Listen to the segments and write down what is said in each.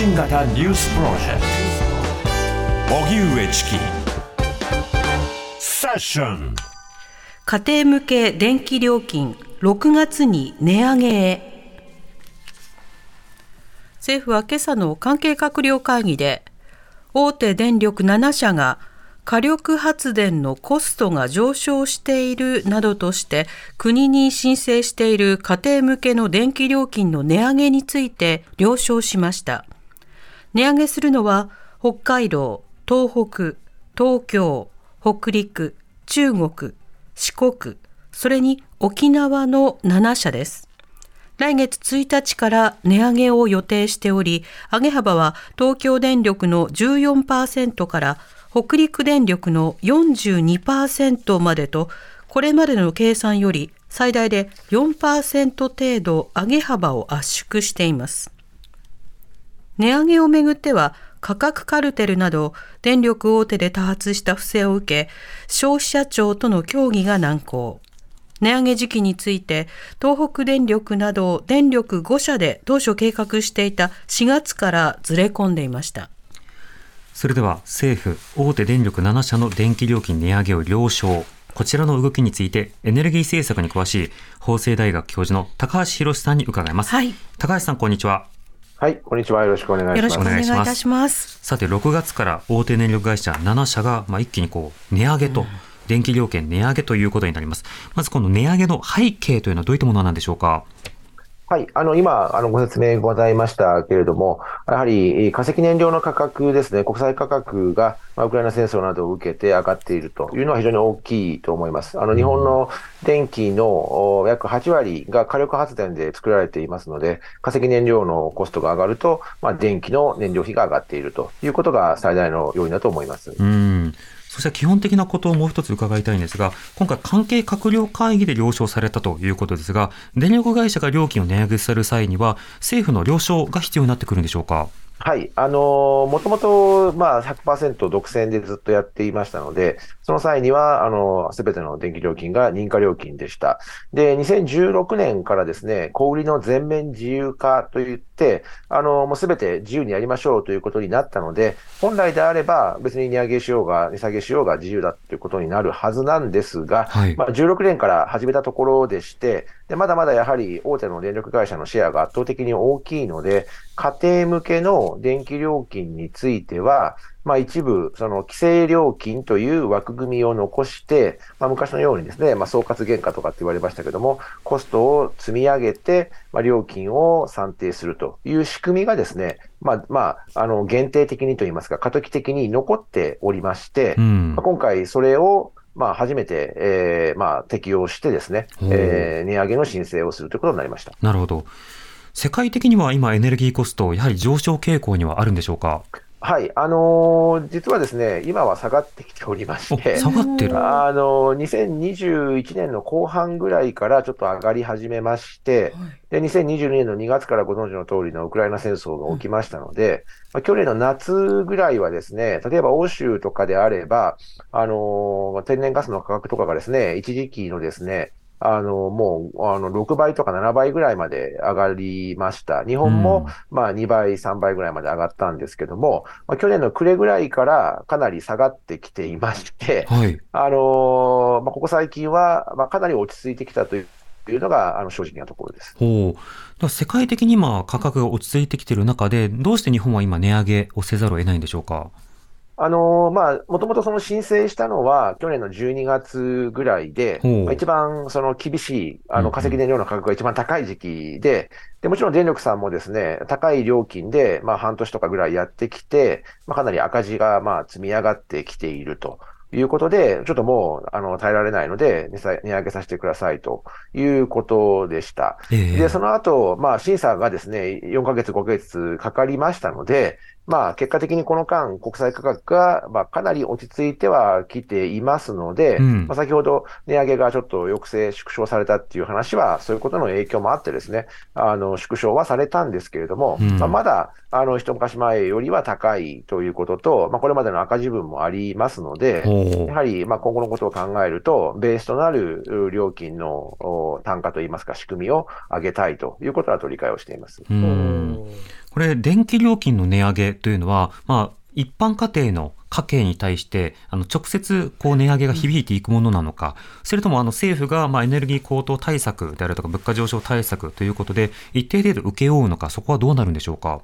信型ニュースプロジェクト。荻上チキ。セッション。家庭向け電気料金6月に値上げへ。政府は今朝の関係閣僚会議で大手電力7社が火力発電のコストが上昇しているなどとして国に申請している家庭向けの電気料金の値上げについて了承しました。値上げするのは北海道東北東京北陸中国四国それに沖縄の7社です来月1日から値上げを予定しており、上げ幅は東京電力の14%から北陸電力の42%までと、これまでの計算より最大で4%程度上げ幅を圧縮しています。値上げをめぐっては、価格カルテルなど電力大手で多発した不正を受け、消費者庁との協議が難航。値上げ時期について、東北電力など電力5社で当初計画していた4月からずれ込んでいました。それでは政府、大手電力7社の電気料金値上げを了承。こちらの動きについて、エネルギー政策に詳しい法政大学教授の高橋博さんに伺います。はい、高橋さん、こんにちは。はい、こんにちは。よろしくお願いします。よろしくお願いいたします。さて、6月から大手電力会社7社が、まあ、一気にこう値上げと、うん電気料金値上げということになります。まずこの値上げの背景というのはどういったものなんでしょうか？はい、あの今、あのご説明ございましたけれども、やはり化石燃料の価格ですね、国際価格が、まあ、ウクライナ戦争などを受けて上がっているというのは非常に大きいと思います。あの日本の電気の約8割が火力発電で作られていますので、化石燃料のコストが上がると、まあ、電気の燃料費が上がっているということが最大の要因だと思います。うんそして基本的なことをもう一つ伺いたいんですが、今回関係閣僚会議で了承されたということですが、電力会社が料金を値上げする際には、政府の了承が必要になってくるんでしょうか？はい。あのもともと、まあ100%独占でずっとやっていましたので、その際には、あの、すべての電気料金が認可料金でした。で、2016年からですね、小売りの全面自由化といって、あの、もうすべて自由にやりましょうということになったので、本来であれば別に値上げしようが、値下げしようが自由だということになるはずなんですが、はい、まあ16年から始めたところでして、でまだまだやはり大手の電力会社のシェアが圧倒的に大きいので、家庭向けの電気料金については、まあ、一部、その規制料金という枠組みを残して、まあ、昔のようにですね、まあ、総括原価とかって言われましたけども、コストを積み上げて、まあ、料金を算定するという仕組みがですね、まあ、まあ、あの、限定的にといいますか、過渡期的に残っておりまして、うん、まあ、今回それを、まあ、初めて、えー、まあ、適用してですね、えー、値上げの申請をするということになりました。なるほど。世界的には今、エネルギーコスト、やはり上昇傾向にはあるんでしょうか？はい、あのー、実はですね、今は下がってきておりまして、下がってる。あのー、2021年の後半ぐらいからちょっと上がり始めまして、はい、で、2022年の2月からご存知の通りのウクライナ戦争が起きましたので、まあ、去年の夏ぐらいはですね、例えば欧州とかであれば、あのー、天然ガスの価格とかがですね、一時期のですね、あの、もう、あの、6倍とか7倍ぐらいまで上がりました。日本も、まあ、2倍、3倍ぐらいまで上がったんですけども、まあ、去年の暮れぐらいからかなり下がってきていまして、はい、あの、まあ、ここ最近は、まあ、かなり落ち着いてきたという。いうのがあの正直なところですほう世界的に今、価格が落ち着いてきている中で、どうして日本は今、値上げをせざるを得ないんでしょうか？あのまあ、もともとその申請したのは、去年の12月ぐらいで、まあ、一番その厳しい、あの化石燃料の価格が一番高い時期で、でもちろん電力さんもですね、高い料金で、まあ、半年とかぐらいやってきて、まあ、かなり赤字がまあ積み上がってきていると。いうことで、ちょっともう、あの、耐えられないので値、値上げさせてくださいということでした。えー、で、その後、まあ、審査がですね、4ヶ月、5ヶ月かかりましたので、まあ、結果的にこの間、国際価格が、まあ、かなり落ち着いてはきていますので、うん、まあ、先ほど値上げがちょっと抑制、縮小されたっていう話は、そういうことの影響もあってですね、あの、縮小はされたんですけれども、うん、まあ、まだ、あの、一昔前よりは高いということと、まあ、これまでの赤字分もありますので、やはり、まあ、今後のことを考えると、ベースとなる料金の単価といいますか、仕組みを上げたいということだと理解をしています。これ、電気料金の値上げというのは、まあ、一般家庭の家計に対してあの直接こう値上げが響いていくものなのか、それともあの政府がまあエネルギー高騰対策であるとか物価上昇対策ということで一定程度請け負うのか、そこはどうなるんでしょうか？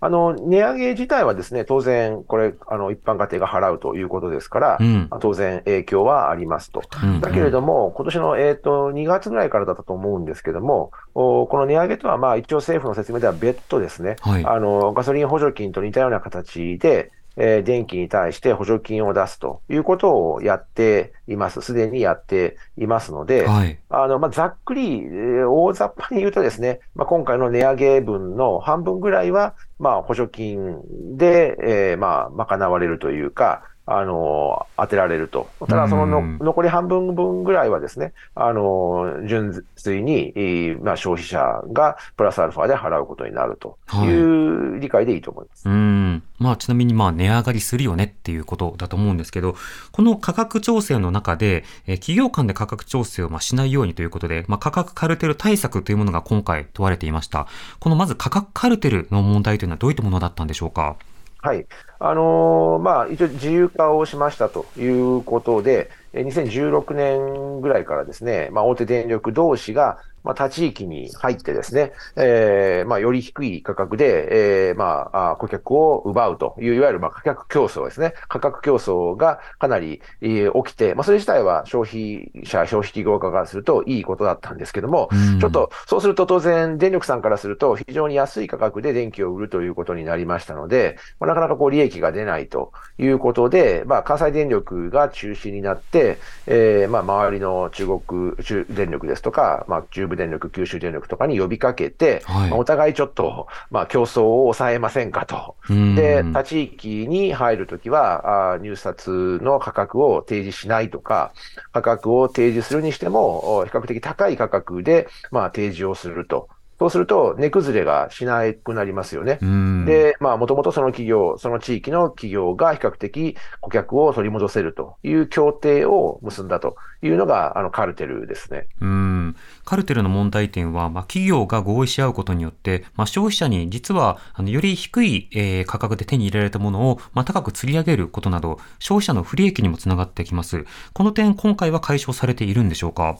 あの、値上げ自体はですね、当然、これ、あの、一般家庭が払うということですから、うん、当然影響はありますと。うん、だけれども、今年の、えっ、ー、と、2月ぐらいからだったと思うんですけども、おこの値上げとは、まあ、一応政府の説明では別途ですね、はい、あの、ガソリン補助金と似たような形で、えー、電気に対して補助金を出すということをやっています。すでにやっていますので、はい、あの、まあ、ざっくり、えー、大雑把に言うとですね、まあ、今回の値上げ分の半分ぐらいは、まあ、補助金で、えー、まあ、賄われるというか、あの、当てられると。ただ、そのの残り半分分ぐらいはですね、あの、純粋に、まあ、消費者がプラスアルファで払うことになるという理解でいいと思います。はい、うん。まあ、ちなみに、まあ、値上がりするよねっていうことだと思うんですけど、この価格調整の中で、え企業間で価格調整をまあしないようにということで、まあ、価格カルテル対策というものが今回問われていました。このまず価格カルテルの問題というのはどういったものだったんでしょうか？はい。あのー、まあ、一応自由化をしましたということで、2016年ぐらいからですね、まあ、大手電力同士が、まあ、他地域に入ってですね、えー、まあ、より低い価格で、えー、まあ、顧客を奪うという、いわゆる、まあ、価格競争ですね。価格競争がかなり、えー、起きて、まあ、それ自体は消費者、消費企業家からするといいことだったんですけども、ちょっと、そうすると当然、電力さんからすると、非常に安い価格で電気を売るということになりましたので、まあ、なかなかこう、利益が出ないということで、まあ、関西電力が中心になって、えー、まあ、周りの中国、中電力ですとか、まあ、中部電力、九州電力とかに呼びかけて、はい、まあ、お互いちょっと、まあ、競争を抑えませんかと。で、他地域に入るときはあ、入札の価格を提示しないとか、価格を提示するにしても、比較的高い価格で、まあ、提示をすると。そうすると、値崩れがしなくなりますよね。で、まあ、もともとその企業、その地域の企業が比較的顧客を取り戻せるという協定を結んだというのが、あの、カルテルですね。うん。カルテルの問題点は、まあ、企業が合意し合うことによって、まあ、消費者に実は、あの、より低い、えー、価格で手に入れられたものを、まあ、高く釣り上げることなど、消費者の不利益にもつながってきます。この点、今回は解消されているんでしょうか？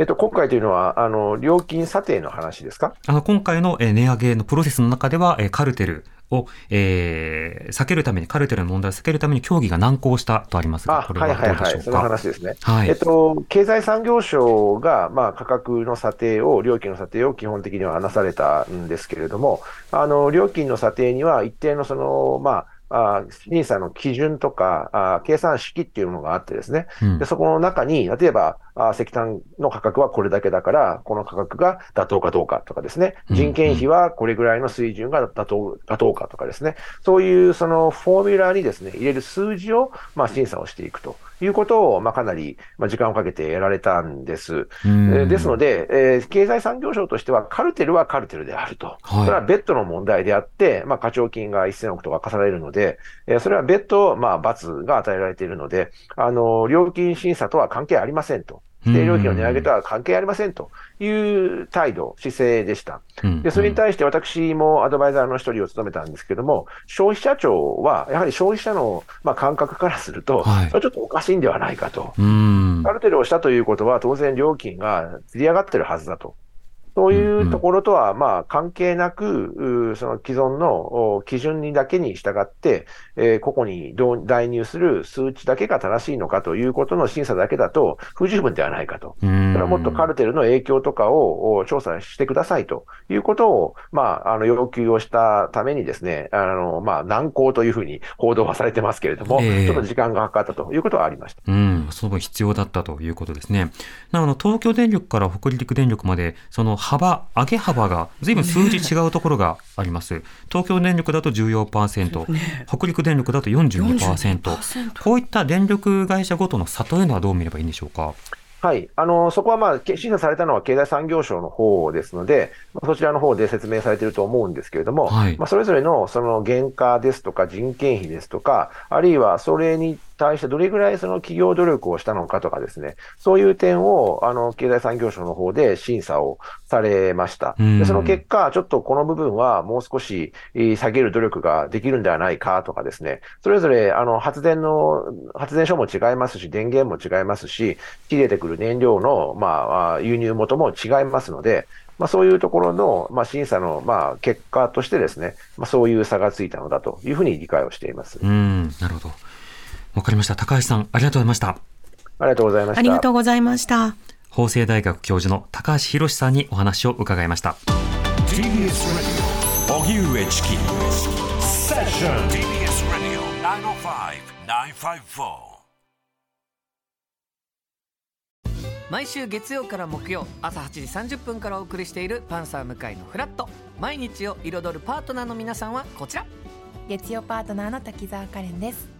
えっと、今回というのは、あの、料金査定の話ですか？あの、今回の値上げのプロセスの中では、カルテルを、えー、避けるために、カルテルの問題を避けるために協議が難航したとありますが、これはどうでしょうか？はいはいはい、その話ですね。はい。えっと、経済産業省が、まあ、価格の査定を、料金の査定を基本的には話されたんですけれども、あの、料金の査定には一定のその、まあ、あ審査の基準とかあ、計算式っていうものがあってですね、うん、でそこの中に、例えばあ石炭の価格はこれだけだから、この価格が妥当かどうかとかですね、人件費はこれぐらいの水準が妥当妥当かとかですね、そういうそのフォーミュラにですね、入れる数字を、まあ、審査をしていくと。いうことを、まあ、かなり、まあ、時間をかけてやられたんです。えー、ですので、えー、経済産業省としては、カルテルはカルテルであると。はい、それは別途の問題であって、まあ、課徴金が1000億とか課されるので、えー、それは別途、まあ、罰が与えられているので、あの、料金審査とは関係ありませんと。規定料金の値上げとは関係ありませんという態度、姿勢でした。で、それに対して私もアドバイザーの一人を務めたんですけども、消費者庁は、やはり消費者の、まあ、感覚からすると、はい、それちょっとおかしいんではないかと。ある程度したということは、当然料金が釣り上がってるはずだと。そういうところとは、まあ、関係なく、その既存の基準にだけに従って、えー、個々に代入する数値だけが正しいのかということの審査だけだと不十分ではないかと。それはもっとカルテルの影響とかを調査してくださいということを、まあ、あの、要求をしたためにですね、あの、まあ、難航というふうに報道はされてますけれども、えー、ちょっと時間がかかったということはありました。うん、その分必要だったということですね。なの東京電力から北陸電力まで、その幅、上げ幅がずいぶん数字違うところがあります。東京電力だと14%、ね、北陸電力だと42%。こういった電力会社ごとの差というのはどう見ればいいんでしょうか？はい。あの、そこはまあ、審査されたのは経済産業省の方ですので、そちらの方で説明されていると思うんですけれども、はい、まあ、それぞれのその原価ですとか人件費ですとか、あるいはそれに対してどれぐらいその企業努力をしたのかとかですね、そういう点を、あの、経済産業省の方で審査をされました。でその結果、ちょっとこの部分はもう少し下げる努力ができるんではないかとかですね、それぞれ、あの、発電の、発電所も違いますし、電源も違いますし、仕入れてくる燃料の、まあ、輸入元も違いますので、まあ、そういうところの、まあ、審査の、まあ、結果としてですね、まあ、そういう差がついたのだというふうに理解をしています。うん、なるほど。わかりました。高橋さん、ありがとうございました。ありがとうございました。ありがとうございました。法政大学教授の高橋博さんにお話を伺いました。TBS 荻上チキセッション TBS 905-954毎週月曜から木曜朝8時30分からお送りしている「パンサー向井のフラット」毎日を彩るパートナーの皆さんはこちら月曜パートナーの滝沢カレンです